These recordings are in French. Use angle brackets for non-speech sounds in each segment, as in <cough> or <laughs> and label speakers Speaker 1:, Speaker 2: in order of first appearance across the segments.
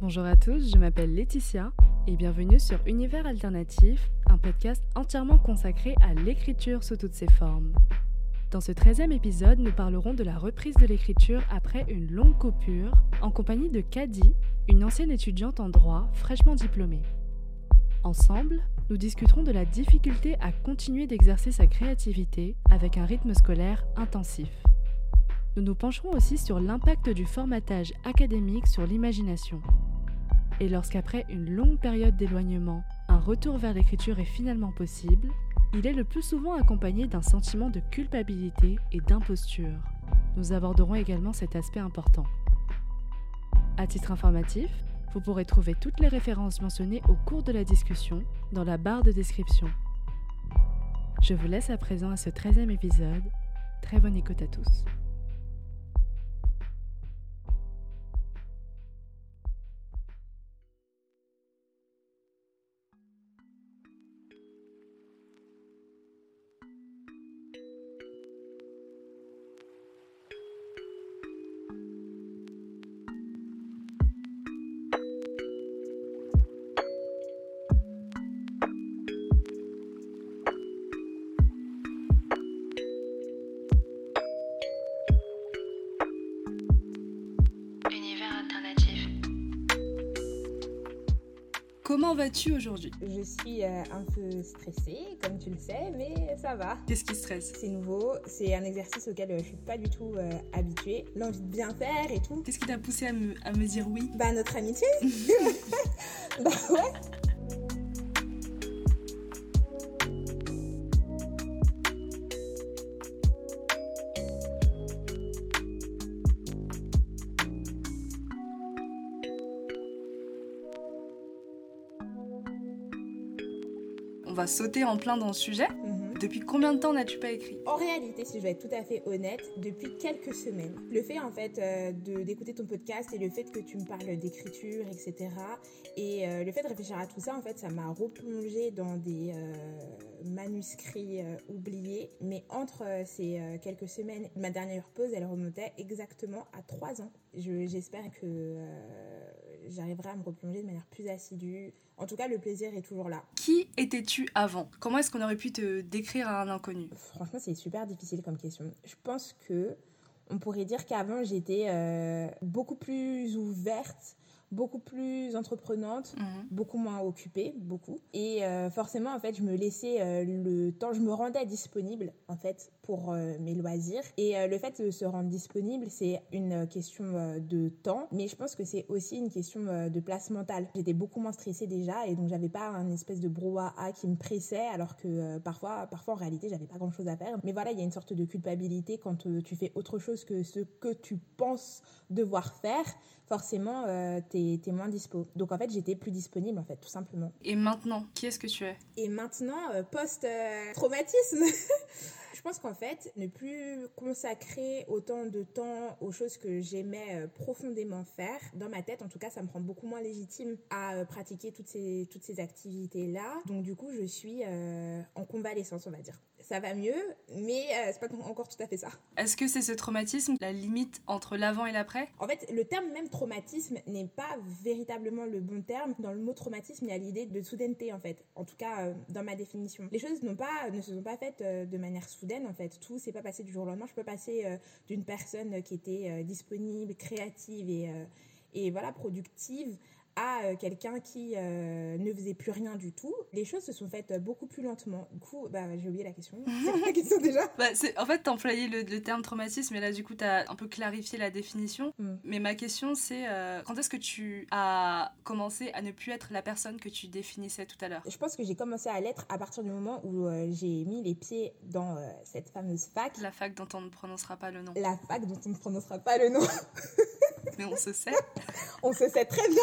Speaker 1: Bonjour à tous, je m'appelle Laetitia et bienvenue sur Univers Alternatif, un podcast entièrement consacré à l'écriture sous toutes ses formes. Dans ce 13e épisode, nous parlerons de la reprise de l'écriture après une longue coupure en compagnie de Kadi, une ancienne étudiante en droit fraîchement diplômée. Ensemble, nous discuterons de la difficulté à continuer d'exercer sa créativité avec un rythme scolaire intensif. Nous nous pencherons aussi sur l'impact du formatage académique sur l'imagination. Et lorsqu'après une longue période d'éloignement, un retour vers l'écriture est finalement possible, il est le plus souvent accompagné d'un sentiment de culpabilité et d'imposture. Nous aborderons également cet aspect important. À titre informatif, vous pourrez trouver toutes les références mentionnées au cours de la discussion dans la barre de description. Je vous laisse à présent à ce 13e épisode. Très bonne écoute à tous. Comment vas-tu aujourd'hui?
Speaker 2: Je suis euh, un peu stressée, comme tu le sais, mais ça va.
Speaker 1: Qu'est-ce qui stresse?
Speaker 2: C'est nouveau, c'est un exercice auquel euh, je suis pas du tout euh, habituée. L'envie de bien faire et tout.
Speaker 1: Qu'est-ce qui t'a poussé à me, à me dire oui?
Speaker 2: Bah notre amitié <laughs> Bah ouais
Speaker 1: Sauter en plein dans le sujet.
Speaker 2: Mhm.
Speaker 1: Depuis combien de temps n'as-tu pas écrit?
Speaker 2: En réalité, si je vais être tout à fait honnête, depuis quelques semaines, le fait en fait euh, d'écouter ton podcast et le fait que tu me parles d'écriture, etc. Et euh, le fait de réfléchir à tout ça, en fait, ça m'a replongé dans des euh, manuscrits euh, oubliés. Mais entre ces quelques semaines, ma dernière pause, elle remontait exactement à trois ans. Je- J'espère que j'arriverai à me replonger de manière plus assidue. En tout cas, le plaisir est toujours là.
Speaker 1: Qui étais-tu avant? Comment est-ce qu'on aurait pu te décrire à un inconnu?
Speaker 2: Franchement, c'est super difficile comme question. Je pense que on pourrait dire qu'avant, j'étais euh, beaucoup plus ouverte, beaucoup plus entreprenante, beaucoup moins occupée, beaucoup. Et euh, forcément, en fait, je me laissais euh, le temps, je me rendais disponible, en fait, pour euh, mes loisirs. Et le fait de se rendre disponible, c'est une question de temps, mais je pense que c'est aussi une question de place mentale. J'étais beaucoup moins stressée déjà, et donc j'avais pas un espèce de brouhaha qui me pressait, alors que parfois, parfois, en réalité, j'avais pas grand chose à faire. Mais voilà, il y a une sorte de culpabilité quand tu fais autre chose que ce que tu penses devoir faire. Forcément, euh, t'es es moins dispo. Donc en fait, j'étais plus disponible, en fait, tout simplement.
Speaker 1: Et maintenant, qui est-ce que tu es?
Speaker 2: Et maintenant, euh, post-traumatisme, <laughs> je pense qu'en fait, ne plus consacrer autant de temps aux choses que j'aimais euh, profondément faire, dans ma tête, en tout cas, ça me rend beaucoup moins légitime à pratiquer toutes ces, toutes ces activités-là. Donc du coup, je suis euh, en convalescence, on va dire. Ça va mieux, mais euh, c'est pas encore tout à fait ça.
Speaker 1: Est-ce que c'est ce traumatisme, la limite entre l'avant et l'après?
Speaker 2: En fait, le terme même traumatisme n'est pas véritablement le bon terme. Dans le mot traumatisme, il y a l'idée de soudaineté, en fait. En tout cas, euh, dans ma définition. Les choses n'ont pas, ne se sont pas faites euh, de manière soudaine, en fait. Tout s'est pas passé du jour au lendemain. Je peux passer euh, d'une personne qui était disponible, créative et, et voilà, productive à euh, quelqu'un qui euh, ne faisait plus rien du tout. Les choses se sont faites euh, beaucoup plus lentement. Du coup, bah, j'ai oublié la question. <laughs> C'est quoi la question déjà?
Speaker 1: Bah, En fait, t'as employé le, le terme traumatisme, et là, du coup, t'as un peu clarifié la définition.
Speaker 2: Mm.
Speaker 1: Mais ma question, c'est euh, quand est-ce que tu as commencé à ne plus être la personne que tu définissais tout à l'heure?
Speaker 2: Je pense que j'ai commencé à l'être à partir du moment où euh, j'ai mis les pieds dans euh, cette fameuse fac.
Speaker 1: La fac dont on ne prononcera pas le nom.
Speaker 2: La fac dont on ne prononcera pas le nom. <laughs>
Speaker 1: Mais on se sait. <laughs>
Speaker 2: on se sait très bien.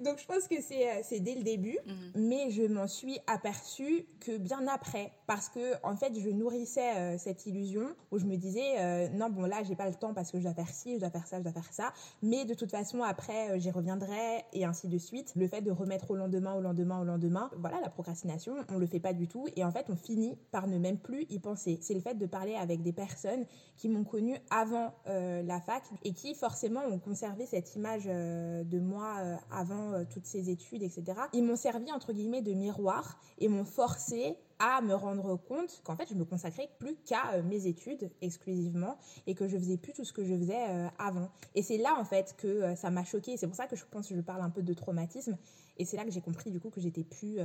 Speaker 2: Donc je pense que c'est euh, dès le début, mhm. mais je m'en suis aperçue que bien après, parce que en fait je nourrissais euh, cette illusion où je me disais euh, non bon là j'ai pas le temps parce que je dois faire ci, je dois faire ça, je dois faire ça, mais de toute façon après j'y reviendrai et ainsi de suite. Le fait de remettre au lendemain, au lendemain, au lendemain, voilà la procrastination, on le fait pas du tout et en fait on finit par ne même plus y penser. C'est le fait de parler avec des personnes qui m'ont connue avant la fac et qui forcément ont conservé cette image de moi avant euh, toutes ces études, etc. Ils m'ont servi, entre guillemets, de miroir et m'ont forcé à me rendre compte qu'en fait, je me consacrais plus qu'à euh, mes études exclusivement et que je faisais plus tout ce que je faisais euh, avant. Et c'est là, en fait, que ça m'a choqué. C'est pour ça que je pense que je parle un peu de traumatisme. Et c'est là que j'ai compris, du coup, que j'étais plus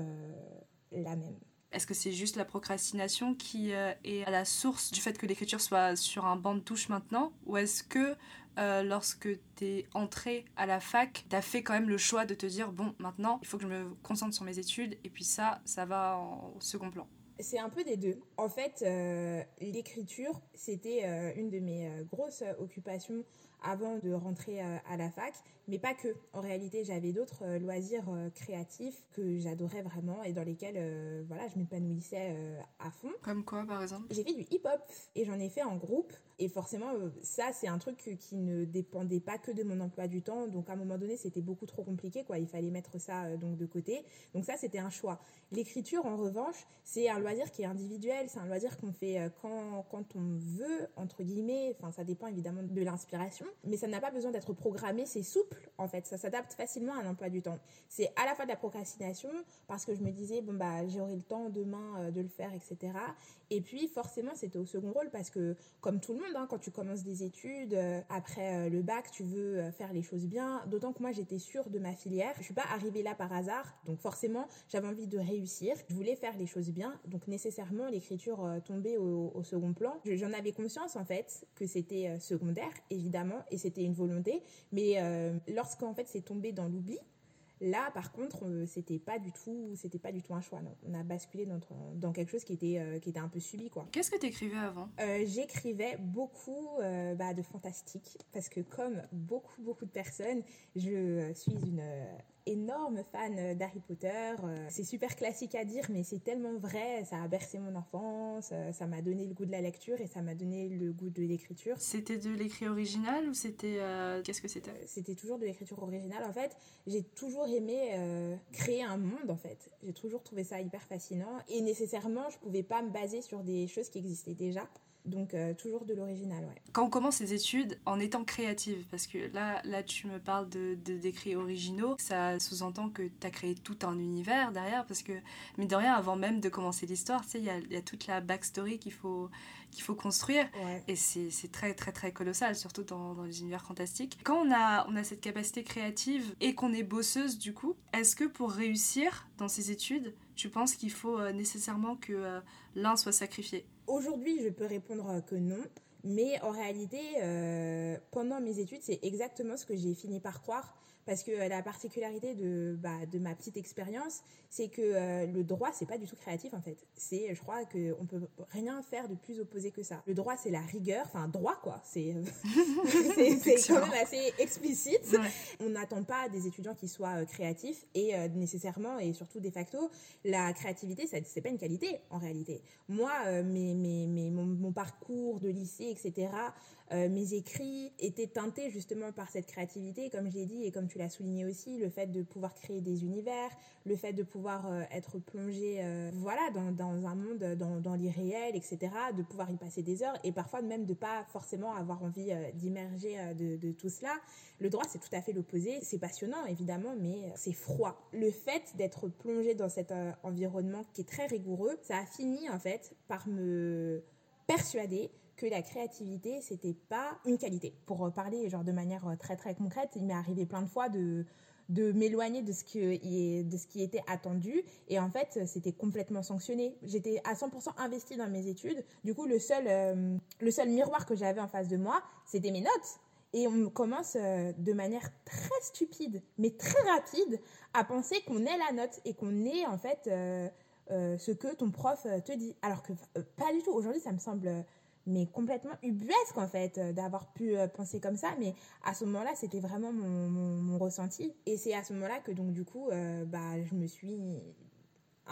Speaker 2: la même.
Speaker 1: Est-ce que c'est juste la procrastination qui est à la source du fait que l'écriture soit sur un banc de touche maintenant? Ou est-ce que euh, lorsque tu es entré à la fac, tu as fait quand même le choix de te dire bon, maintenant, il faut que je me concentre sur mes études et puis ça, ça va en second plan?
Speaker 2: C'est un peu des deux. En fait, euh, l'écriture, c'était euh, une de mes grosses occupations avant de rentrer à la fac, mais pas que. En réalité, j'avais d'autres loisirs créatifs que j'adorais vraiment et dans lesquels voilà, je m'épanouissais à fond.
Speaker 1: Comme quoi, par exemple?
Speaker 2: J'ai fait du hip-hop et j'en ai fait en groupe. Et forcément, euh, ça, c'est un truc qui ne dépendait pas que de mon emploi du temps. Donc, à un moment donné, c'était beaucoup trop compliqué, quoi. Il fallait mettre ça euh, donc de côté. Donc, ça, c'était un choix. L'écriture, en revanche, c'est un loisir qui est individuel. C'est un loisir qu'on fait euh, quand, quand on veut, entre guillemets. Enfin, ça dépend évidemment de l'inspiration. Mais ça n'a pas besoin d'être programmé. C'est souple, en fait. Ça s'adapte facilement à un emploi du temps. C'est à la fois de la procrastination, parce que je me disais, bon, bah, j'aurai le temps demain de le faire, etc. Et puis, forcément, c'était au second rôle, parce que, comme tout le monde, Hein, quand tu commences des études, euh, après euh, le bac, tu veux euh, faire les choses bien. D'autant que moi, j'étais sûre de ma filière. Je suis pas arrivée là par hasard. Donc forcément, j'avais envie de réussir. Je voulais faire les choses bien. Donc nécessairement, l'écriture tombait au, second plan. J'en avais conscience, en fait, que c'était secondaire, évidemment, et c'était une volonté. Mais lorsqu'en fait, c'est tombé dans l'oubli, Là, par contre, c'était pas du tout, c'était pas du tout un choix. Non. On a basculé dans, dans quelque chose qui était, euh, qui était un peu subi, quoi.
Speaker 1: Qu'est-ce que tu écrivais avant?
Speaker 2: Euh, J'écrivais beaucoup euh, bah, de fantastique parce que comme beaucoup, beaucoup de personnes, je suis une énorme fan d'Harry Potter. Euh, c'est super classique à dire, mais c'est tellement vrai. Ça a bercé mon enfance, euh, ça m'a donné le goût de la lecture et ça m'a donné le goût de l'écriture.
Speaker 1: C'était de l'écrit original ou c'était. Euh, qu'est-ce que c'était?
Speaker 2: C'était toujours de l'écriture originale. En fait, j'ai toujours aimé créer un monde, en fait. J'ai toujours trouvé ça hyper fascinant et nécessairement, je pouvais pas me baser sur des choses qui existaient déjà. Donc euh, toujours de l'original, ouais.
Speaker 1: Quand on commence ses études en étant créative, parce que là, là tu me parles de, d'écrits originaux, ça sous-entend que tu as créé tout un univers derrière, parce que, mais de rien, avant même de commencer l'histoire, tu il y a, toute la backstory qu'il faut, qu'il faut construire. Et c'est, très, très, très colossal, surtout dans, dans, les univers fantastiques. Quand on a, on a cette capacité créative et qu'on est bosseuse, du coup, est-ce que pour réussir dans ses études, tu penses qu'il faut euh, nécessairement que euh, l'un soit sacrifié?
Speaker 2: Aujourd'hui, je peux répondre que non. Mais en réalité, euh, pendant mes études, c'est exactement ce que j'ai fini par croire. Parce que euh, la particularité de, bah, de ma petite expérience, c'est que euh, le droit, c'est pas du tout créatif en fait. C'est, je crois qu'on peut rien faire de plus opposé que ça. Le droit, c'est la rigueur, enfin droit quoi. C'est <laughs> c'est quand même assez explicite. On n'attend pas des étudiants qui soient euh, créatifs et nécessairement et surtout de facto, la créativité, c'est pas une qualité en réalité. Moi, mes, mes, mes, mon, mon parcours de lycée, etc. Euh, mes écrits étaient teintés justement par cette créativité, comme je l'ai dit et comme tu l'as souligné aussi, le fait de pouvoir créer des univers, le fait de pouvoir euh, être plongé euh, voilà, dans, un monde, dans, dans l'irréel, etc., de pouvoir y passer des heures et parfois même de pas forcément avoir envie d'immerger de, de, tout cela. Le droit, c'est tout à fait l'opposé. C'est passionnant, évidemment, mais c'est froid. Le fait d'être plongé dans cet environnement qui est très rigoureux, ça a fini en fait par me persuader que la créativité, c'était pas une qualité. Pour parler genre de manière euh, très très concrète, il m'est arrivé plein de fois de de m'éloigner de ce de ce qui était attendu. Et en fait c'était complètement sanctionné. J'étais à 100% investie dans mes études. Du coup le seul euh, le seul miroir que j'avais en face de moi c'était mes notes. Et on commence euh, de manière très stupide mais très rapide à penser qu'on est la note et qu'on est en fait ce que ton prof te dit. Alors que pas du tout. Aujourd'hui ça me semble mais complètement ubuesque en fait d'avoir pu penser comme ça. Mais à ce moment-là c'était vraiment mon, mon, ressenti. Et c'est à ce moment-là que donc du coup bah je me suis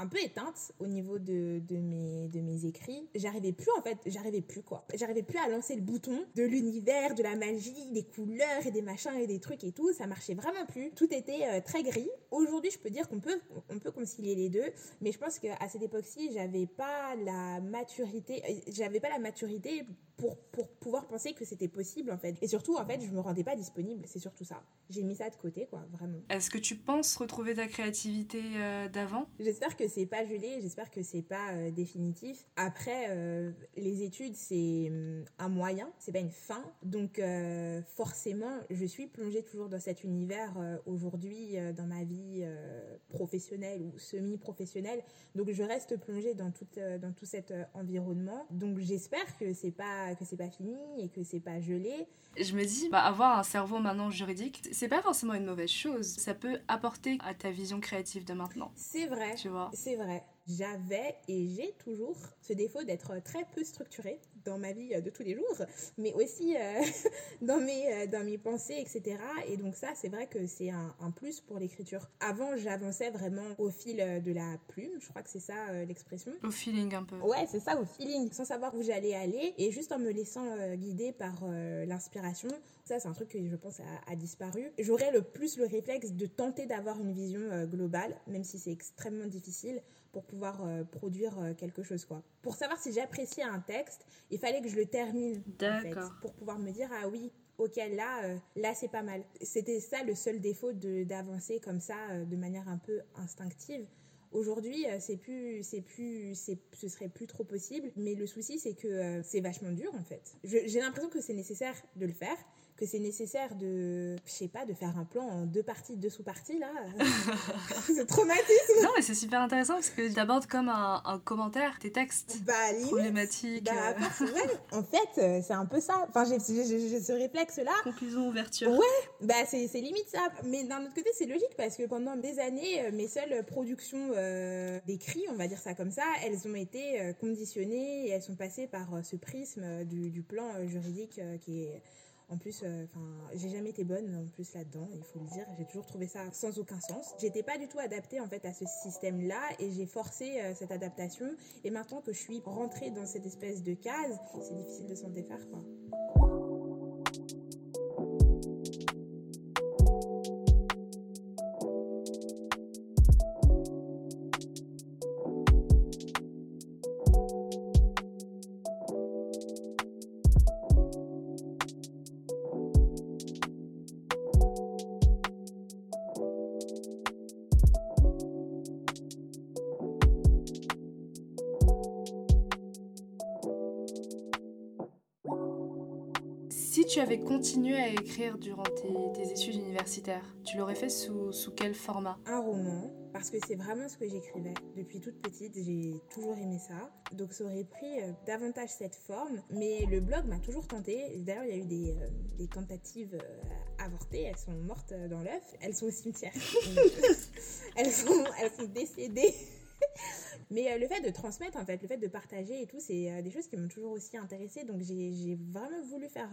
Speaker 2: un peu éteinte au niveau de, de, mes, de mes écrits. J'arrivais plus en fait, j'arrivais plus quoi. J'arrivais plus à lancer le bouton de l'univers, de la magie, des couleurs et des machins et des trucs et tout. Ça marchait vraiment plus. Tout était euh, très gris. Aujourd'hui, je peux dire qu'on peut, on peut concilier les deux, mais je pense qu'à cette époque-ci, j'avais pas la maturité, euh, j'avais pas la maturité pour, pour pouvoir penser que c'était possible en fait. Et surtout, en fait, je me rendais pas disponible. C'est surtout ça. J'ai mis ça de côté quoi, vraiment.
Speaker 1: Est-ce que tu penses retrouver ta créativité euh, d'avant?
Speaker 2: J'espère que que c'est pas gelé, j'espère que c'est pas euh, définitif. Après, euh, les études, c'est hum, un moyen, c'est pas une fin. Donc, euh, forcément, je suis plongée toujours dans cet univers aujourd'hui, dans ma vie professionnelle ou semi-professionnelle. Donc, je reste plongée dans, tout dans tout cet environnement. Donc, j'espère que c'est pas, que c'est pas fini et que c'est pas gelé.
Speaker 1: Je me dis, bah, avoir un cerveau maintenant juridique, c'est pas forcément une mauvaise chose. Ça peut apporter à ta vision créative de maintenant.
Speaker 2: C'est vrai. Tu vois? C'est vrai. J'avais et j'ai toujours ce défaut d'être très peu structurée dans ma vie de tous les jours, mais aussi euh, <laughs> dans, mes, euh, dans mes pensées, etc. Et donc ça, c'est vrai que c'est un, un, plus pour l'écriture. Avant, j'avançais vraiment au fil de la plume, je crois que c'est ça euh, l'expression.
Speaker 1: Au feeling un peu.
Speaker 2: Ouais, c'est ça, au feeling, sans savoir où j'allais aller, et juste en me laissant guider par l'inspiration. Ça, c'est un truc que je pense a, a disparu. J'aurais le plus le réflexe de tenter d'avoir une vision globale, même si c'est extrêmement difficile pour pouvoir euh, produire euh, quelque chose quoi. Pour savoir si j'appréciais un texte, il fallait que je le termine en pour pouvoir me dire ah oui, OK, là euh, là c'est pas mal. C'était ça le seul défaut de d'avancer comme ça de manière un peu instinctive. Aujourd'hui, c'est plus, c'est plus, c'est, ce serait plus trop possible. Mais le souci, c'est que c'est vachement dur en fait. j'ai l'impression que c'est nécessaire de le faire, que c'est nécessaire de, je sais pas, de faire un plan en deux parties, deux sous-parties, là. <laughs> c'est traumatisme.
Speaker 1: Non, mais c'est super intéressant parce que d'abordes comme un, commentaire tes textes bah, problématiques.
Speaker 2: Bah, euh. en fait, euh, c'est un peu ça. Enfin, j'ai ce réflexe-là.
Speaker 1: Conclusion, ouverture.
Speaker 2: Ouais, bah, c'est limite ça. Mais d'un autre côté, c'est logique parce que pendant des années, euh, mes seules productions d'écrits, on va dire ça comme ça, elles ont été conditionnées et elles sont passées par ce prisme du, du plan juridique qui est en plus, euh, enfin, j'ai jamais été bonne en plus là-dedans, il faut le dire. J'ai toujours trouvé ça sans aucun sens. J'étais pas du tout adaptée en fait à ce système-là et j'ai forcé euh, cette adaptation. Et maintenant que je suis rentrée dans cette espèce de case, c'est difficile de s'en défaire.
Speaker 1: Tu avais continué à écrire durant tes, études universitaires, tu l'aurais fait sous, sous quel format?
Speaker 2: Un roman, parce que c'est vraiment ce que j'écrivais. Depuis toute petite, j'ai toujours aimé ça. Donc ça aurait pris euh, davantage cette forme. Mais le blog m'a toujours tenté. D'ailleurs, il y a eu des, euh, des tentatives euh, avortées. Elles sont mortes dans l'œuf. Elles sont au cimetière. <laughs> <laughs> elles, sont, elles sont décédées. Mais le fait de transmettre, en fait, le fait de partager et tout, c'est des choses qui m'ont toujours aussi intéressée. Donc j'ai vraiment voulu faire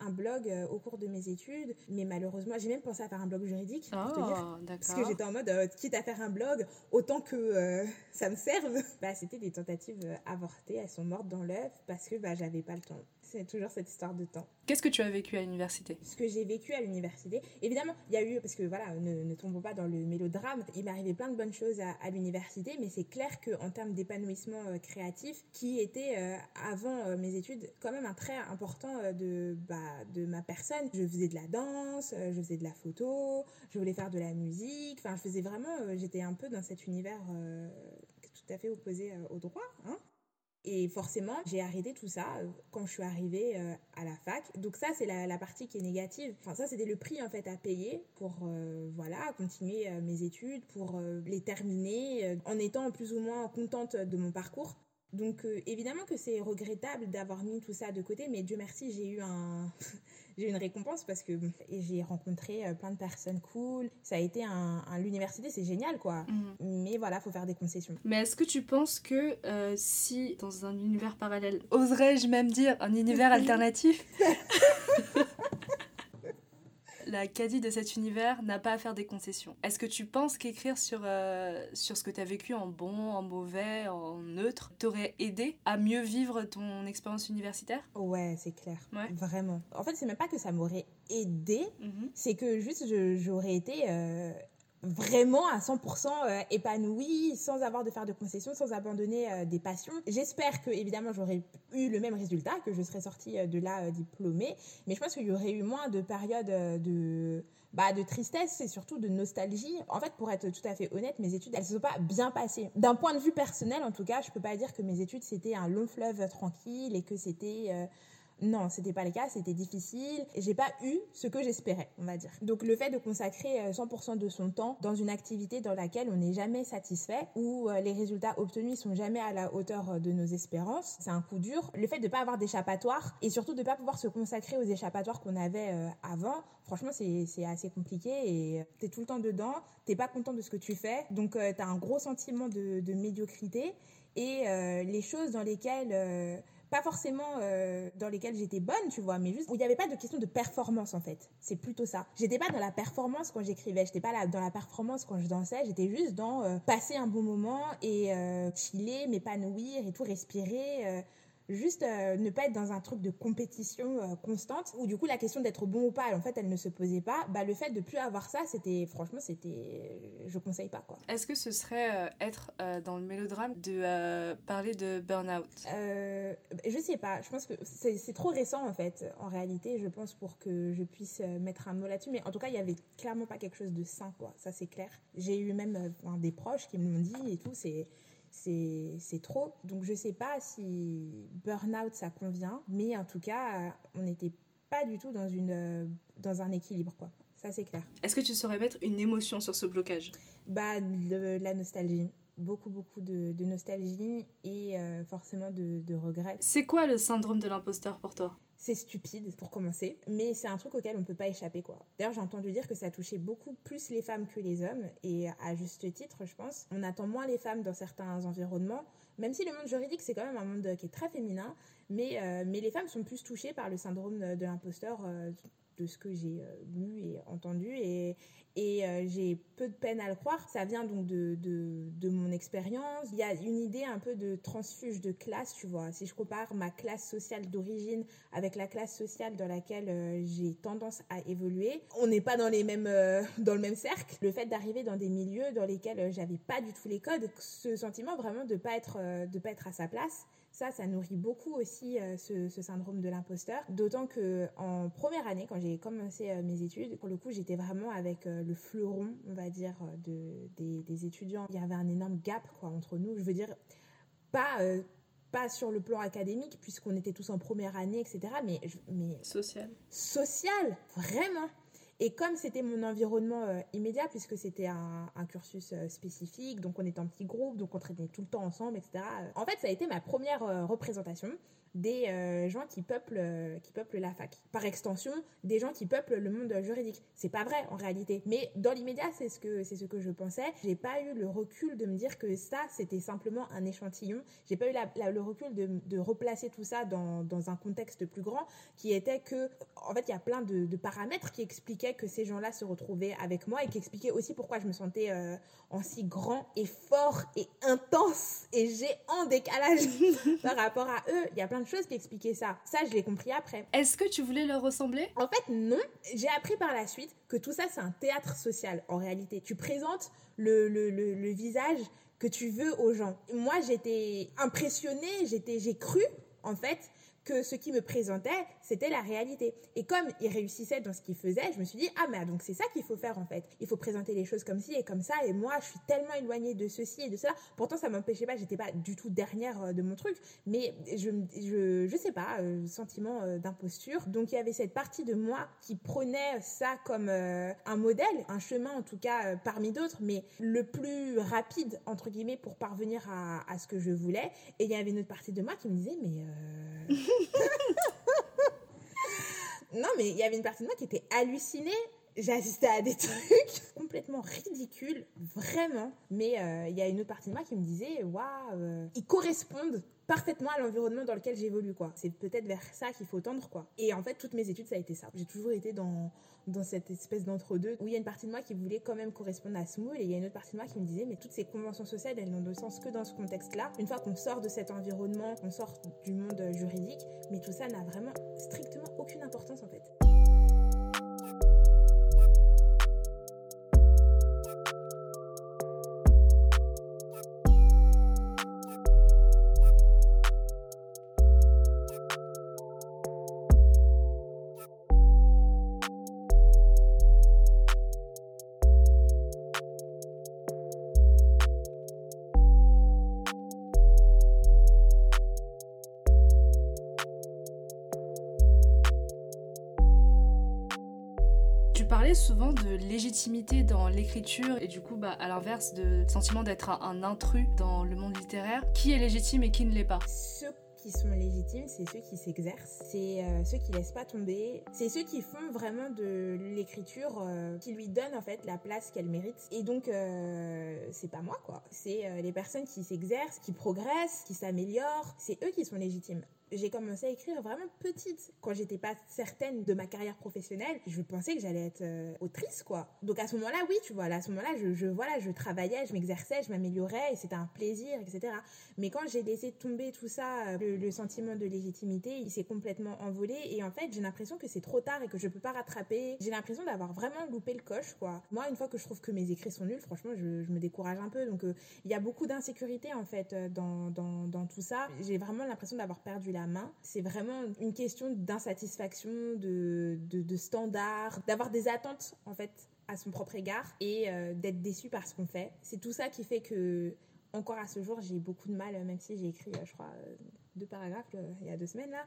Speaker 2: un blog euh, au cours de mes études, mais malheureusement, j'ai même pensé à faire un blog juridique. Pour te dire, oh, parce que j'étais en mode, euh, quitte à faire un blog, autant que euh, ça me serve. Bah, c'était des tentatives avortées, elles sont mortes dans l'œuf parce que bah, j'avais pas le temps. C'est toujours cette histoire de temps.
Speaker 1: Qu'est-ce que tu as vécu à l'université?
Speaker 2: Ce que j'ai vécu à l'université, évidemment, il y a eu, parce que voilà, ne, ne tombons pas dans le mélodrame, il m'est arrivé plein de bonnes choses à, l'université, mais c'est clair qu'en termes d'épanouissement créatif, qui était avant mes études quand même un trait important de, bah, de ma personne. Je faisais de la danse, euh, je faisais de la photo, je voulais faire de la musique. Enfin, je faisais vraiment, euh, j'étais un peu dans cet univers euh, tout à fait opposé au droit. Hein. Et forcément, j'ai arrêté tout ça quand je suis arrivée à la fac. Donc ça, c'est la, partie qui est négative. Enfin, ça, c'était le prix en fait à payer pour voilà continuer mes études, pour les terminer, en étant plus ou moins contente de mon parcours. Donc euh, évidemment que c'est regrettable d'avoir mis tout ça de côté, mais Dieu merci, j'ai eu un j'ai eu une récompense parce que j'ai rencontré euh, plein de personnes cool. Ça a été un, l'université, c'est génial quoi. Mhm. Mais voilà, faut faire des concessions.
Speaker 1: Mais est-ce que tu penses que euh, si dans un univers parallèle, oserais-je même dire un univers <laughs> alternatif? <laughs> la caddie de cet univers n'a pas à faire des concessions. Est-ce que tu penses qu'écrire sur, euh, sur ce que tu as vécu en bon, en mauvais, en neutre, t'aurait aidé à mieux vivre ton expérience universitaire?
Speaker 2: Ouais, c'est clair. Vraiment. En fait, c'est même pas que ça m'aurait aidé, mhm. c'est que juste j'aurais été euh, vraiment à 100% euh, épanouie, sans avoir de faire de concessions, sans abandonner euh, des passions. J'espère que, évidemment, j'aurais eu le même résultat, que je serais sortie euh, de là diplômée, mais je pense qu'il y aurait eu moins de périodes de, bah, de tristesse et surtout de nostalgie. En fait, pour être tout à fait honnête, mes études, elles ne se sont pas bien passées. D'un point de vue personnel, en tout cas, je peux pas dire que mes études, c'était un long fleuve tranquille et que c'était non, c'était pas le cas, c'était difficile. J'ai pas eu ce que j'espérais, on va dire. Donc le fait de consacrer 100% euh, de son temps dans une activité dans laquelle on n'est jamais satisfait, où euh, les résultats obtenus sont jamais à la hauteur euh, de nos espérances, c'est un coup dur. Le fait de pas avoir d'échappatoire et surtout de pas pouvoir se consacrer aux échappatoires qu'on avait avant, franchement c'est assez compliqué et t'es tout le temps dedans, t'es pas content de ce que tu fais, donc t'as un gros sentiment de, de médiocrité et les choses dans lesquelles pas forcément euh, dans lesquelles j'étais bonne, tu vois, mais juste où il n'y avait pas de question de performance en fait. C'est plutôt ça. J'étais pas dans la performance quand j'écrivais, j'étais pas là dans la performance quand je dansais, j'étais juste dans euh, passer un bon moment et euh, chiller, m'épanouir et tout, respirer juste euh, ne pas être dans un truc de compétition euh, constante où du coup la question d'être bon ou pas en fait elle ne se posait pas. Bah le fait de plus avoir ça c'était franchement c'était je conseille pas quoi.
Speaker 1: Est-ce que ce serait euh, être dans le mélodrame de parler de burn-out?
Speaker 2: Je sais pas. Je pense que c'est trop récent en fait en réalité je pense pour que je puisse mettre un mot là-dessus. Mais en tout cas il y avait clairement pas quelque chose de sain quoi. Ça c'est clair. J'ai eu même des proches qui me l'ont dit et tout. C'est c'est trop. Donc je sais pas si burn-out ça convient, mais en tout cas, on n'était pas du tout dans, une, dans un équilibre, quoi. Ça, c'est clair.
Speaker 1: Est-ce que tu saurais mettre une émotion sur ce blocage?
Speaker 2: Bah, la nostalgie. Beaucoup, beaucoup de, nostalgie et euh, forcément de, de regrets.
Speaker 1: C'est quoi le syndrome de l'imposteur pour toi?
Speaker 2: C'est stupide pour commencer, mais c'est un truc auquel on ne peut pas échapper quoi. D'ailleurs, j'ai entendu dire que ça touchait beaucoup plus les femmes que les hommes et à juste titre, je pense. On attend moins les femmes dans certains environnements, même si le monde juridique c'est quand même un monde qui est très féminin, mais euh, mais les femmes sont plus touchées par le syndrome de l'imposteur euh, de ce que j'ai euh, lu et entendu et, et euh, j'ai peu de peine à le croire. Ça vient donc de, de, de mon expérience. Il y a une idée un peu de transfuge de classe, tu vois. Si je compare ma classe sociale d'origine avec la classe sociale dans laquelle euh, j'ai tendance à évoluer, on n'est pas dans les mêmes dans le même cercle. Le fait d'arriver dans des milieux dans lesquels j'avais pas du tout les codes, ce sentiment vraiment de pas pas être à sa place ça, ça nourrit beaucoup aussi euh, ce, syndrome de l'imposteur. D'autant que en première année, quand j'ai commencé euh, mes études, pour le coup, j'étais vraiment avec euh, le fleuron, on va dire, de, des, étudiants. Il y avait un énorme gap quoi, entre nous. Je veux dire, pas pas sur le plan académique puisqu'on était tous en première année, etc. Mais, mais
Speaker 1: social.
Speaker 2: Social, vraiment. Et comme c'était mon environnement euh, immédiat, puisque c'était un, cursus euh, spécifique, donc on était en petit groupe, donc on traînait tout le temps ensemble, etc. Euh, en fait, ça a été ma première représentation des euh, gens qui peuplent, euh, qui peuplent la fac. Par extension, des gens qui peuplent le monde juridique. C'est pas vrai en réalité. Mais dans l'immédiat, c'est ce que c'est ce que je pensais. J'ai pas eu le recul de me dire que ça, c'était simplement un échantillon. J'ai pas eu le recul de, de, replacer tout ça dans, dans, un contexte plus grand, qui était que, en fait, il y a plein de, de, paramètres qui expliquaient que ces gens-là se retrouvaient avec moi et qui expliquaient aussi pourquoi je me sentais euh, en si grand et fort et intense et géant décalage <laughs> par rapport à eux. Il y a plein de choses qui expliquaient ça. Ça, je l'ai compris après.
Speaker 1: Est-ce que tu voulais leur ressembler?
Speaker 2: En fait, non. J'ai appris par la suite que tout ça, c'est un théâtre social en réalité. Tu présentes le, le, le, visage que tu veux aux gens. Moi, j'étais impressionnée, j'étais, j'ai cru en fait que ce qui me présentait, c'était la réalité. Et comme il réussissait dans ce qu'il faisait, je me suis dit, ah mais donc c'est ça qu'il faut faire en fait. Il faut présenter les choses comme ci et comme ça. Et moi, je suis tellement éloignée de ceci et de cela. Pourtant, ça m'empêchait pas, j'étais pas du tout dernière euh, de mon truc. Mais je, je, je sais pas, euh, sentiment euh, d'imposture. Donc il y avait cette partie de moi qui prenait ça comme un modèle, un chemin en tout cas parmi d'autres, mais le plus rapide, entre guillemets, pour parvenir à, à, ce que je voulais. Et il y avait une autre partie de moi qui me disait, mais... <laughs> Non, mais il y avait une partie de moi qui était hallucinée j'ai assisté à des <laughs> trucs complètement ridicules, vraiment. Mais euh, il y a une autre partie de moi qui me disait, waouh, euh, ils correspondent parfaitement à l'environnement dans lequel j'évolue, quoi. C'est peut-être vers ça qu'il faut tendre, quoi. Et en fait, toutes mes études, ça a été ça. J'ai toujours été dans, dans cette espèce d'entre-deux où il y a une partie de moi qui voulait quand même correspondre à ce moule et il y a une autre partie de moi qui me disait, mais toutes ces conventions sociales, elles n'ont de sens que dans ce contexte-là. Une fois qu'on sort de cet environnement, qu'on sort du monde juridique, mais tout ça n'a vraiment strictement aucune importance, en fait.
Speaker 1: Légitimité dans l'écriture et du coup, bah, à l'inverse, de sentiment d'être un, intrus dans le monde littéraire. Qui est légitime et qui ne l'est pas
Speaker 2: Ceux qui sont légitimes, c'est ceux qui s'exercent, c'est euh, ceux qui laissent pas tomber, c'est ceux qui font vraiment de l'écriture, euh, qui lui donnent en fait la place qu'elle mérite. Et donc, euh, c'est pas moi quoi. C'est les personnes qui s'exercent, qui progressent, qui s'améliorent, c'est eux qui sont légitimes j'ai commencé à écrire vraiment petite. Quand j'étais pas certaine de ma carrière professionnelle, je pensais que j'allais être euh, autrice, quoi. Donc à ce moment-là, oui, tu vois, à ce moment-là, je, voilà, je travaillais, je m'exerçais, je m'améliorais, et c'était un plaisir, etc. Mais quand j'ai laissé tomber tout ça, euh, le, sentiment de légitimité, il s'est complètement envolé. Et en fait, j'ai l'impression que c'est trop tard et que je peux pas rattraper. J'ai l'impression d'avoir vraiment loupé le coche, quoi. Moi, une fois que je trouve que mes écrits sont nuls, franchement, je, je me décourage un peu. Donc euh, il y a beaucoup d'insécurité, en fait, dans, dans, dans tout ça. J'ai vraiment l'impression d'avoir perdu la main. C'est vraiment une question d'insatisfaction, de, de, standards, d'avoir des attentes en fait à son propre égard et euh, d'être déçu par ce qu'on fait. C'est tout ça qui fait que encore à ce jour, j'ai beaucoup de mal, même si j'ai écrit, euh, je crois, euh, deux paragraphes il y a deux semaines là.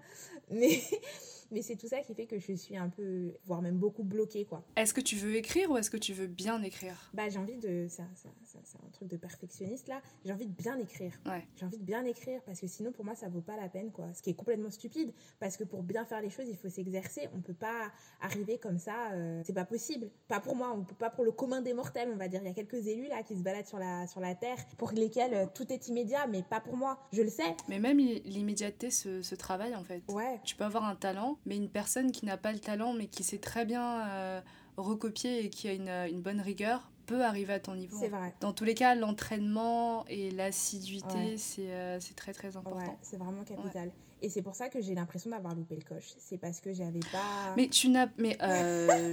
Speaker 2: Mais, <laughs> mais c'est tout ça qui fait que je suis un peu, voire même beaucoup bloquée quoi.
Speaker 1: Est-ce que tu veux écrire ou est-ce que tu veux bien écrire?
Speaker 2: Bah j'ai envie de, c'est un, truc de perfectionniste là, j'ai envie de bien écrire.
Speaker 1: Ouais.
Speaker 2: J'ai envie de bien écrire parce que sinon pour moi ça vaut pas la peine quoi. Ce qui est complètement stupide parce que pour bien faire les choses il faut s'exercer. On peut pas arriver comme ça, euh, c'est pas possible. Pas pour moi, on peut pas pour le commun des mortels on va dire. Il y a quelques élus là qui se baladent sur la, sur la terre pour lesquels euh, tout est immédiat mais pas pour moi. Je le sais.
Speaker 1: Mais même l'immédiateté se, travaille en fait.
Speaker 2: Ouais.
Speaker 1: Tu peux avoir un talent, mais une personne qui n'a pas le talent, mais qui sait très bien euh, recopier et qui a une, une, bonne rigueur, peut arriver à ton niveau.
Speaker 2: C'est vrai.
Speaker 1: Dans tous les cas, l'entraînement et l'assiduité, euh, c'est très très important. Ouais,
Speaker 2: c'est vraiment capital. Et c'est pour ça que j'ai l'impression d'avoir loupé le coche. C'est parce que j'avais pas.
Speaker 1: Mais tu n'as. Mais. Euh...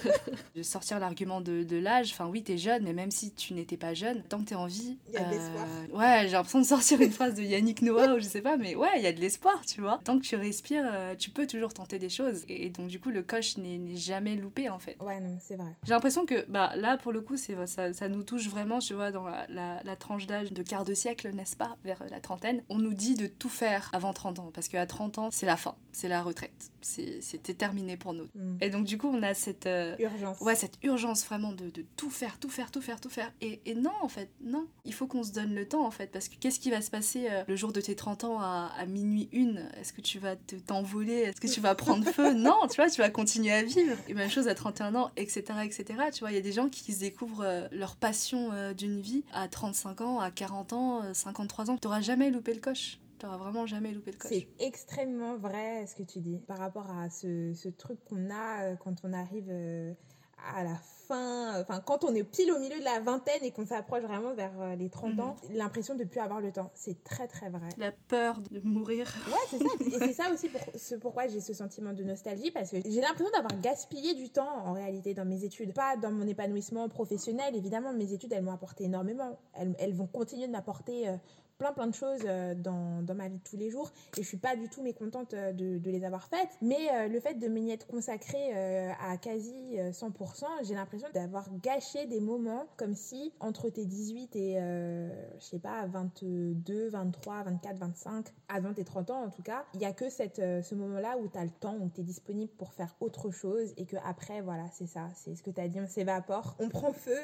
Speaker 1: <laughs> de sortir l'argument de, de l'âge, enfin oui, t'es jeune, mais même si tu n'étais pas jeune, tant que t'es en vie.
Speaker 2: Il y a de l'espoir.
Speaker 1: Euh, ouais, j'ai l'impression de sortir une phrase de Yannick Noah ou je sais pas, mais ouais, il y a de l'espoir, tu vois. Tant que tu respires, euh, tu peux toujours tenter des choses. Et, donc, du coup, le coche n'est jamais loupé, en fait.
Speaker 2: Ouais, non, c'est vrai.
Speaker 1: J'ai l'impression que, bah, là, pour le coup, ça, ça nous touche vraiment, tu vois, dans la, la, la tranche d'âge de quart de siècle, n'est-ce pas, vers la trentaine. On nous dit de tout faire avant 30 ans, parce qu'à 30 ans, c'est la fin, c'est la retraite. C'était terminé pour nous. Mm. Et donc, du coup, on a cette
Speaker 2: euh, urgence.
Speaker 1: Ouais, cette urgence vraiment de, de, tout faire, tout faire, tout faire, tout faire. Et, et non, en fait, non. Il faut qu'on se donne le temps, en fait. Parce que qu'est-ce qui va se passer euh, le jour de tes 30 ans à, à minuit une? Est-ce que tu vas t'envoler? Est-ce que tu vas prendre feu? <laughs> Non, tu vois, tu vas continuer à vivre. Et même chose à 31 ans, etc., etc. Tu vois, il y a des gens qui se découvrent euh, leur passion d'une vie à 35 ans, à 40 ans, 53 ans. Tu n'auras jamais loupé le coche. T'auras vraiment jamais loupé le coche.
Speaker 2: C'est extrêmement vrai ce que tu dis par rapport à ce, ce truc qu'on a euh, quand on arrive euh, à la fin, enfin quand on est pile au milieu de la vingtaine et qu'on s'approche vraiment vers euh, les 30 mhm. ans, l'impression de ne plus avoir le temps. C'est très très vrai.
Speaker 1: La peur de mourir.
Speaker 2: Ouais, c'est ça. et c'est ça aussi pour, ce pourquoi j'ai ce sentiment de nostalgie parce que j'ai l'impression d'avoir gaspillé du temps en réalité dans mes études. Pas dans mon épanouissement professionnel, évidemment, mes études elles m'ont apporté énormément. Elles, elles vont continuer de m'apporter plein plein de choses euh, dans, dans, ma vie de tous les jours. Et je suis pas du tout mécontente euh, de, de les avoir faites. Mais euh, le fait de m'y être consacrée à quasi 100% j'ai l'impression d'avoir gâché des moments comme si entre tes 18 et je sais pas 22 23 24 25 avant tes 30 ans en tout cas il y a que cette ce moment là où tu as le temps où tu es disponible pour faire autre chose et que après voilà c'est ça c'est ce que tu as dit on s'évapore on prend feu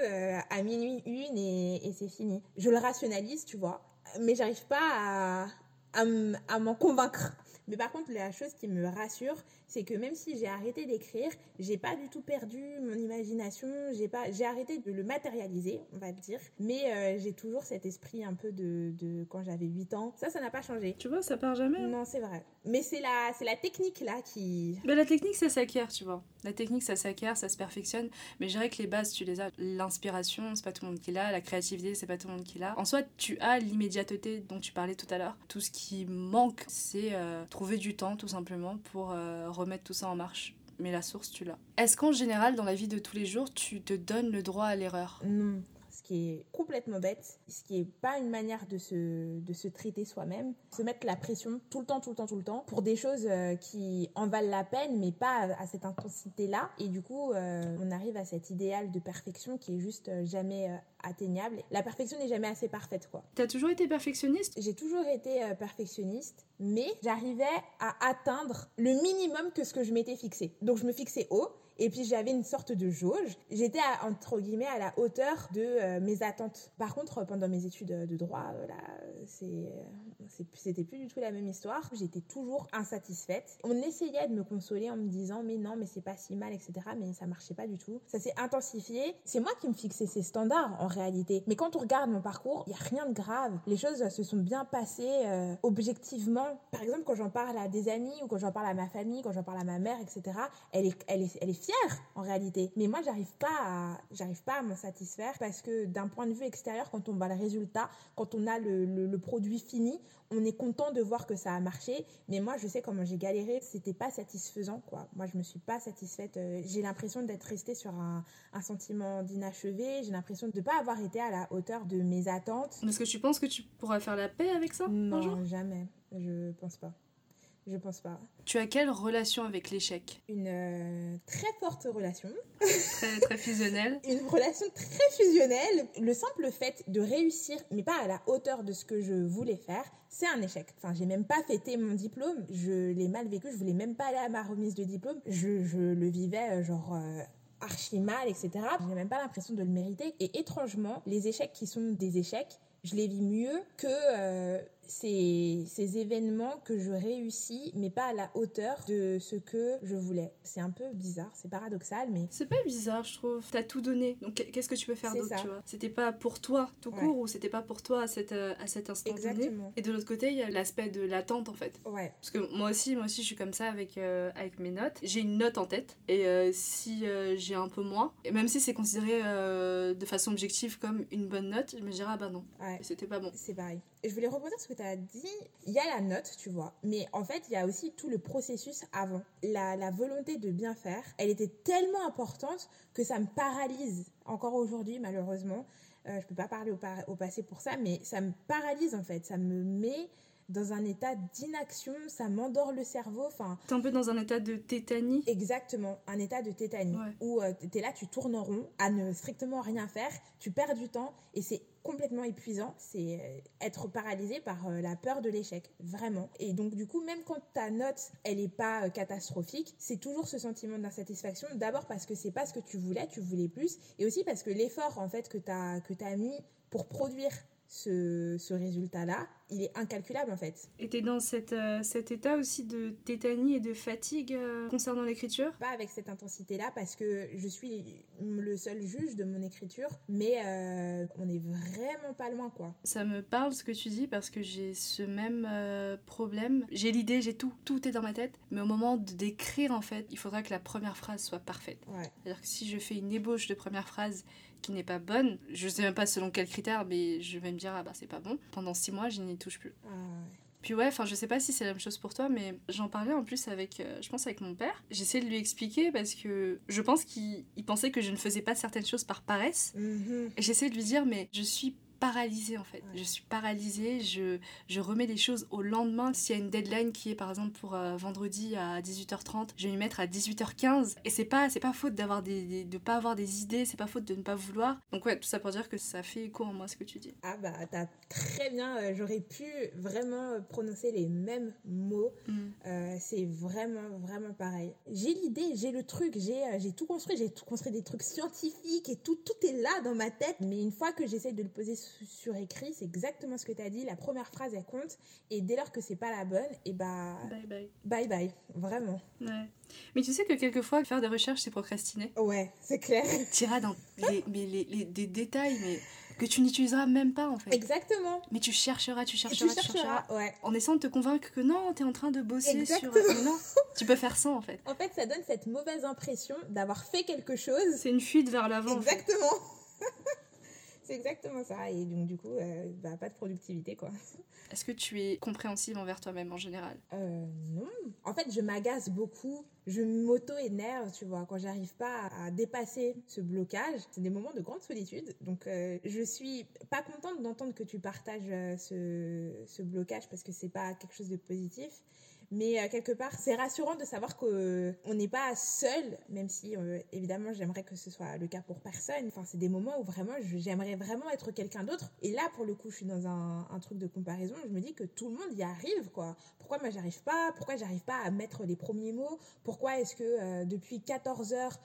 Speaker 2: à minuit une et c'est fini. Je le rationalise tu vois mais j'arrive pas à, à, m'en convaincre. Mais par contre, la chose qui me rassure, c'est que même si j'ai arrêté d'écrire, j'ai pas du tout perdu mon imagination, j'ai pas, j'ai arrêté de le matérialiser, on va dire, mais euh, j'ai toujours cet esprit un peu de, de quand j'avais 8 ans. Ça, ça n'a pas changé.
Speaker 1: Tu vois, ça part jamais. Hein.
Speaker 2: Non, c'est vrai. Mais c'est la, c'est la technique là qui.
Speaker 1: Mais la technique, ça s'acquiert, tu vois. La technique, ça s'acquiert, ça se perfectionne. Mais je dirais que les bases, tu les as. L'inspiration, c'est pas tout le monde qui l'a. La créativité, c'est pas tout le monde qui l'a. En soi, tu as l'immédiateté dont tu parlais tout à l'heure. Tout ce qui manque, c'est euh, trouver du temps, tout simplement, pour euh, remettre tout ça en marche. Mais la source, tu l'as. Est-ce qu'en général, dans la vie de tous les jours, tu te donnes le droit à l'erreur?
Speaker 2: Non qui est complètement bête, ce qui est pas une manière de se, de se traiter soi-même, se mettre la pression tout le temps, tout le temps, tout le temps, pour des choses euh, qui en valent la peine, mais pas à cette intensité-là. Et du coup, euh, on arrive à cet idéal de perfection qui est juste euh, jamais atteignable. La perfection n'est jamais assez parfaite, quoi.
Speaker 1: T'as toujours été perfectionniste?
Speaker 2: J'ai toujours été perfectionniste, mais j'arrivais à atteindre le minimum que ce que je m'étais fixé. Donc je me fixais haut et puis j'avais une sorte de jauge. J'étais entre guillemets à la hauteur de euh, mes attentes. Par contre, pendant mes études de droit, euh, là, c'est c'était plus du tout la même histoire. J'étais toujours insatisfaite. On essayait de me consoler en me disant mais non, mais c'est pas si mal, etc. Mais ça marchait pas du tout. Ça s'est intensifié. C'est moi qui me fixais ces standards en réalité. Mais quand on regarde mon parcours, il y a rien de grave. Les choses se sont bien passées euh, objectivement. Par exemple, quand j'en parle à des amis ou quand j'en parle à ma famille, quand j'en parle à ma mère, etc. Elle est, elle est, elle est fière en réalité. Mais moi, j'arrive pas à, j'arrive pas à m'en satisfaire parce que d'un point de vue extérieur, quand on voit le résultat, quand on a le, le produit fini, on est content de voir que ça a marché, mais moi je sais comment j'ai galéré, c'était pas satisfaisant quoi. Moi je me suis pas satisfaite, euh, j'ai l'impression d'être restée sur un, sentiment d'inachevé, j'ai l'impression de pas avoir été à la hauteur de mes attentes.
Speaker 1: Est-ce que tu penses que tu pourras faire la paix avec ça
Speaker 2: Non, jamais, je pense pas. Je pense pas.
Speaker 1: Tu as quelle relation avec l'échec?
Speaker 2: Une euh, très forte relation.
Speaker 1: Très, très fusionnelle. <laughs>
Speaker 2: Une relation très fusionnelle. Le simple fait de réussir, mais pas à la hauteur de ce que je voulais faire, c'est un échec. Enfin, j'ai même pas fêté mon diplôme. Je l'ai mal vécu. Je voulais même pas aller à ma remise de diplôme. Je, je le vivais euh, genre. Euh, archi mal, etc. J'ai même pas l'impression de le mériter. Et étrangement, les échecs qui sont des échecs, je les vis mieux que ces, ces événements que je réussis, mais pas à la hauteur de ce que je voulais. C'est un peu bizarre, c'est paradoxal, mais...
Speaker 1: C'est pas bizarre, je trouve. T'as tout donné. Donc qu'est-ce que tu peux faire d'autre, tu vois? C'était pas pour toi, tout court, ou c'était pas pour toi à, cette, euh, à cet instant
Speaker 2: Exactement.
Speaker 1: Et de l'autre côté, il y a l'aspect de l'attente, en fait.
Speaker 2: Ouais.
Speaker 1: Parce que moi aussi, moi aussi, je suis comme ça avec, euh, avec mes notes. J'ai une note en tête, et euh, si j'ai un peu moins, et même si c'est considéré de façon objective comme une bonne note, je me dirais, ah bah non,
Speaker 2: ouais.
Speaker 1: c'était pas bon.
Speaker 2: C'est pareil. Je voulais rebondir ce que tu as dit. Il y a la note, tu vois, mais en fait, il y a aussi tout le processus avant. La, la volonté de bien faire, elle était tellement importante que ça me paralyse encore aujourd'hui, malheureusement. Euh, je peux pas parler au, au, passé pour ça, mais ça me paralyse en fait. Ça me met dans un état d'inaction, ça m'endort le cerveau. Enfin,
Speaker 1: T'es un peu dans un état de tétanie
Speaker 2: Exactement, un état de tétanie. Où euh, tu es là, tu tournes en rond, à ne strictement rien faire, tu perds du temps et c'est complètement épuisant. C'est euh, être paralysé par euh, la peur de l'échec, vraiment. Et donc, du coup, même quand ta note, elle n'est pas catastrophique, c'est toujours ce sentiment d'insatisfaction. D'abord parce que c'est pas ce que tu voulais, tu voulais plus. Et aussi parce que l'effort, en fait, que tu as mis pour produire ce, ce résultat-là, il est incalculable en fait.
Speaker 1: Et tu es dans cette, euh, cet état aussi de tétanie et de fatigue euh, concernant l'écriture?
Speaker 2: Pas avec cette intensité-là parce que je suis le seul juge de mon écriture, mais euh, on est vraiment pas loin quoi.
Speaker 1: Ça me parle ce que tu dis parce que j'ai ce même problème. J'ai l'idée, j'ai tout, tout est dans ma tête, mais au moment de d'écrire en fait, il faudra que la première phrase soit parfaite.
Speaker 2: Ouais.
Speaker 1: C'est-à-dire que si je fais une ébauche de première phrase qui n'est pas bonne, je sais même pas selon quels critères, mais je vais me dire, ah bah c'est pas bon. Pendant six mois, je n'y touche plus.
Speaker 2: Ah,
Speaker 1: Puis ouais, enfin je sais pas si c'est la même chose pour toi, mais j'en parlais en plus avec, euh, je pense avec mon père. J'essaie de lui expliquer parce que je pense qu'il pensait que je ne faisais pas certaines choses par paresse. Et j'essaie de lui dire, mais je suis paralysée en fait. Je suis paralysée, je, je remets les choses au lendemain. S'il y a une deadline qui est par exemple pour euh, vendredi à 18h30, je vais m'y mettre à 18h15. Et c'est pas, c'est pas faute d'avoir des, de pas avoir des idées, c'est pas faute de ne pas vouloir. Donc ouais, tout ça pour dire que ça fait écho en moi ce que tu dis.
Speaker 2: Ah bah t'as très bien, euh, j'aurais pu vraiment prononcer les mêmes mots.
Speaker 1: Mm.
Speaker 2: Euh, c'est vraiment, vraiment pareil. J'ai l'idée, j'ai le truc, j'ai, j'ai tout construit, j'ai tout construit des trucs scientifiques et tout, tout est là dans ma tête. Mais une fois que j'essaie de le poser sur écrit, c'est exactement ce que tu as dit. La première phrase, elle compte. Et dès lors que c'est pas la bonne, et bah.
Speaker 1: Bye bye.
Speaker 2: Bye bye. Vraiment.
Speaker 1: Ouais. Mais tu sais que quelquefois, faire des recherches, c'est procrastiner.
Speaker 2: Ouais, c'est clair. <laughs>
Speaker 1: Tu iras dans les, mais les, des détails, mais que tu n'utiliseras même pas en fait.
Speaker 2: Exactement.
Speaker 1: Mais tu chercheras, tu chercheras,
Speaker 2: tu chercheras, ouais.
Speaker 1: En essayant de te convaincre que non, tu es en train de bosser sur. <laughs> non, tu peux faire ça en fait.
Speaker 2: En fait, ça donne cette mauvaise impression d'avoir fait quelque chose.
Speaker 1: C'est une fuite vers l'avant.
Speaker 2: Exactement. <laughs> C'est exactement ça. Et donc, du coup, euh, bah, pas de productivité, quoi. <laughs>
Speaker 1: Est-ce que tu es compréhensive envers toi-même en général?
Speaker 2: Euh, Non. En fait, je m'agace beaucoup. Je m'auto-énerve, tu vois, quand j'arrive pas à dépasser ce blocage. C'est des moments de grande solitude. Donc, euh, je suis pas contente d'entendre que tu partages euh, ce, ce blocage parce que c'est pas quelque chose de positif. Mais euh, quelque part, c'est rassurant de savoir qu'on n'est pas seul, même si euh, évidemment j'aimerais que ce soit le cas pour personne. Enfin, c'est des moments où vraiment j'aimerais vraiment être quelqu'un d'autre. Et là, pour le coup, je suis dans un, un, truc de comparaison. Je me dis que tout le monde y arrive, quoi. Pourquoi moi j'arrive pas? Pourquoi j'arrive pas à mettre les premiers mots? Pourquoi est-ce que euh, depuis 14 heures,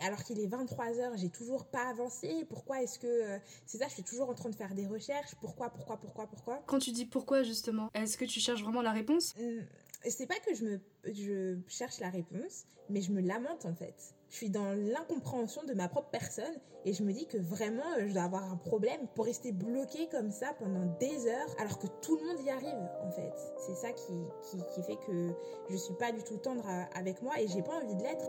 Speaker 2: alors qu'il est 23 heures, j'ai toujours pas avancé? Pourquoi est-ce que c'est ça Je suis toujours en train de faire des recherches. Pourquoi Pourquoi Pourquoi Pourquoi?
Speaker 1: Quand tu dis pourquoi justement, est-ce que tu cherches vraiment la réponse?
Speaker 2: C'est pas que je me je cherche la réponse, mais je me lamente en fait. Je suis dans l'incompréhension de ma propre personne et je me dis que vraiment je dois avoir un problème pour rester bloqué comme ça pendant des heures alors que tout le monde y arrive en fait. C'est ça qui, qui, qui, fait que je suis pas du tout tendre avec moi et j'ai pas envie de l'être.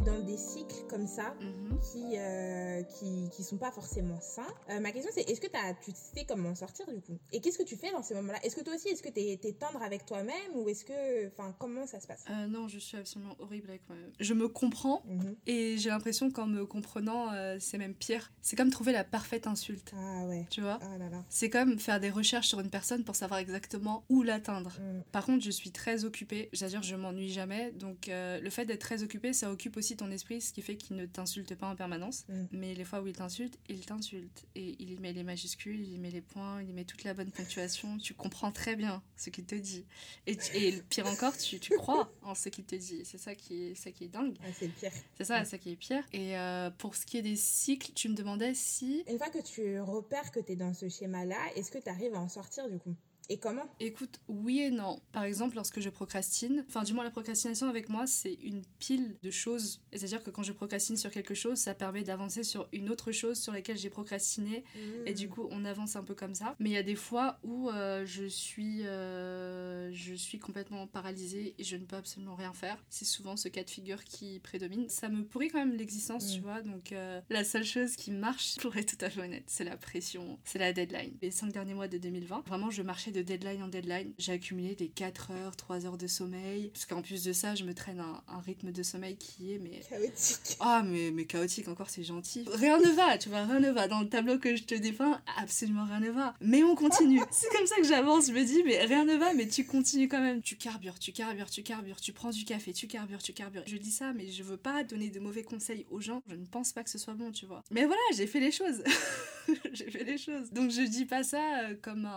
Speaker 2: Dans des cycles comme ça mhm. qui, euh, qui, qui sont pas forcément sains. Euh, ma question c'est est-ce que as, tu sais comment sortir du coup? Et qu'est-ce que tu fais dans ces moments-là? Est-ce que toi aussi, est-ce que tu es, tendre avec toi-même ou est-ce que. Enfin, comment ça se passe?
Speaker 1: Euh, Non, je suis absolument horrible avec moi-même. Je me comprends mhm. et j'ai l'impression qu'en me comprenant, c'est même pire. C'est comme trouver la parfaite insulte.
Speaker 2: Ah ouais.
Speaker 1: Tu vois?
Speaker 2: Ah là là.
Speaker 1: C'est comme faire des recherches sur une personne pour savoir exactement où l'atteindre. Mm. Par contre, je suis très occupée. C'est-à-dire, je m'ennuie jamais. Donc, le fait d'être très occupée, ça occupe aussi ton esprit, ce qui fait qu'il ne t'insulte pas en permanence. Mm. Mais les fois où il t'insulte, il t'insulte. Et il y met les majuscules, il y met les points, il y met toute la bonne ponctuation. Tu comprends très bien ce qu'il te dit. Et, et pire encore, tu, tu crois en ce qu'il te dit. C'est ça qui est, ça qui est dingue.
Speaker 2: c'est le pire.
Speaker 1: C'est ça, ça qui est pire. Et euh, pour ce qui est des cycles, tu me demandais si...
Speaker 2: Une fois que tu repères que tu es dans ce schéma-là, est-ce que tu arrives à en sortir du coup? Et comment?
Speaker 1: Écoute, oui et non. Par exemple, lorsque je procrastine, enfin du moins la procrastination avec moi, c'est une pile de choses. C'est-à-dire que quand je procrastine sur quelque chose, ça permet d'avancer sur une autre chose sur laquelle j'ai procrastiné. Mmh. Et du coup, on avance un peu comme ça. Mais il y a des fois où euh, je, suis, euh, je suis complètement paralysée et je ne peux absolument rien faire. C'est souvent ce cas de figure qui prédomine. Ça me pourrit quand même l'existence, tu mmh. vois. Donc euh, la seule chose qui marche, <laughs> pour être tout à fait honnête, c'est la pression, c'est la deadline. Les cinq derniers mois de 2020, vraiment, je marchais de deadline en deadline. J'ai accumulé des 4 heures, 3 heures de sommeil. Parce qu'en plus de ça, je me traîne un, rythme de sommeil qui est mais
Speaker 2: chaotique. <laughs>
Speaker 1: Ah mais mais chaotique encore, c'est gentil. Rien ne va, tu vois, rien ne va dans le tableau que je te dépeins, absolument rien ne va. Mais on continue. <laughs> c'est comme ça que j'avance, je me dis mais rien ne va mais tu continues quand même. Tu carbures, tu carbures, tu carbures, tu prends du café, tu carbures, tu carbures. Je dis ça mais je veux pas donner de mauvais conseils aux gens. Je ne pense pas que ce soit bon, tu vois. Mais voilà, j'ai fait les choses. <laughs> j'ai fait les choses. Donc je dis pas ça euh, comme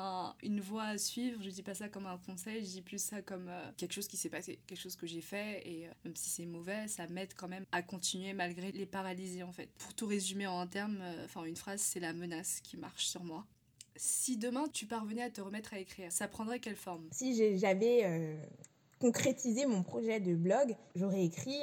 Speaker 1: une voix à suivre, je dis pas ça comme un conseil, je dis plus ça comme euh, quelque chose qui s'est passé, quelque chose que j'ai fait et euh, même si c'est mauvais, ça m'aide quand même à continuer malgré les paralysies en fait. Pour tout résumer en un terme, enfin une phrase, c'est la menace qui marche sur moi. Si demain tu parvenais à te remettre à écrire, ça prendrait quelle forme?
Speaker 2: Si j'avais concrétisé mon projet de blog, j'aurais écrit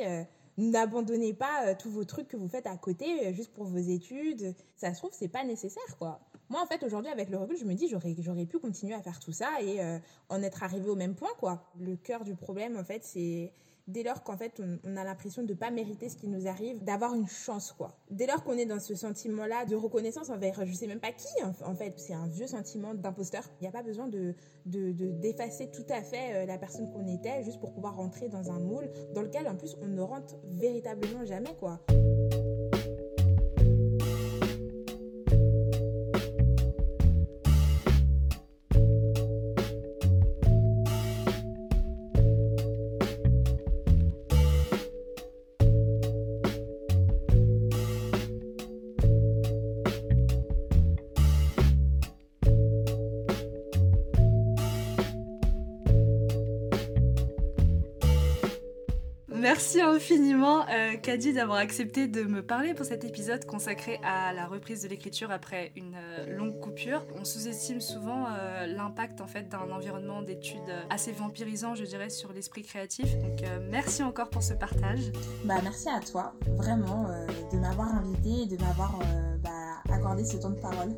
Speaker 2: n'abandonnez pas euh, tous vos trucs que vous faites à côté euh, juste pour vos études. Ça se trouve, c'est pas nécessaire, quoi. Moi, en fait, aujourd'hui, avec le recul, je me dis, j'aurais, j'aurais pu continuer à faire tout ça et euh, en être arrivé au même point, quoi. Le cœur du problème, en fait, c'est, dès lors qu'en fait on, a l'impression de ne pas mériter ce qui nous arrive, d'avoir une chance quoi. Dès lors qu'on est dans ce sentiment-là de reconnaissance envers je sais même pas qui en, fait, c'est un vieux sentiment d'imposteur. Il n'y a pas besoin de d'effacer tout à fait euh, la personne qu'on était juste pour pouvoir rentrer dans un moule dans lequel en plus on ne rentre véritablement jamais quoi.
Speaker 1: Infiniment, euh, Kadi, d'avoir accepté de me parler pour cet épisode consacré à la reprise de l'écriture après une euh, longue coupure. On sous-estime souvent euh, l'impact en fait d'un environnement d'études assez vampirisant, je dirais, sur l'esprit créatif. Donc merci encore pour ce partage.
Speaker 2: Bah merci à toi, vraiment, de m'avoir invité et de m'avoir bah, accordé ce temps de parole.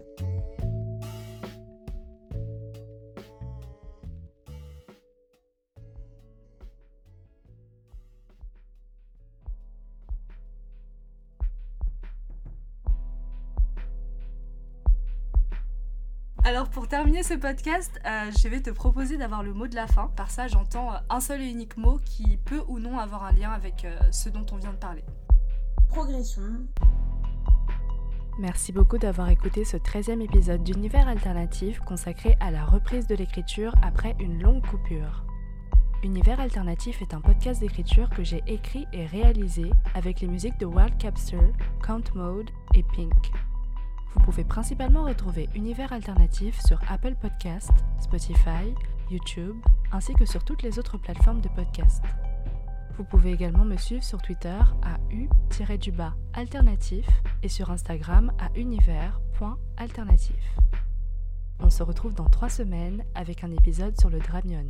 Speaker 1: Alors pour terminer ce podcast, euh, je vais te proposer d'avoir le mot de la fin. Par ça, j'entends euh, un seul et unique mot qui peut ou non avoir un lien avec euh, ce dont on vient de parler.
Speaker 2: Progression.
Speaker 1: Merci beaucoup d'avoir écouté ce 13e épisode d'Univers Alternatif consacré à la reprise de l'écriture après une longue coupure. Univers Alternatif est un podcast d'écriture que j'ai écrit et réalisé avec les musiques de World Capture, Count Mode et Pink. Vous pouvez principalement retrouver Univers Alternatif sur Apple Podcast, Spotify, YouTube, ainsi que sur toutes les autres plateformes de podcast. Vous pouvez également me suivre sur Twitter à u-alternatif et sur Instagram à univers.alternatif. On se retrouve dans trois semaines avec un épisode sur le Dramion.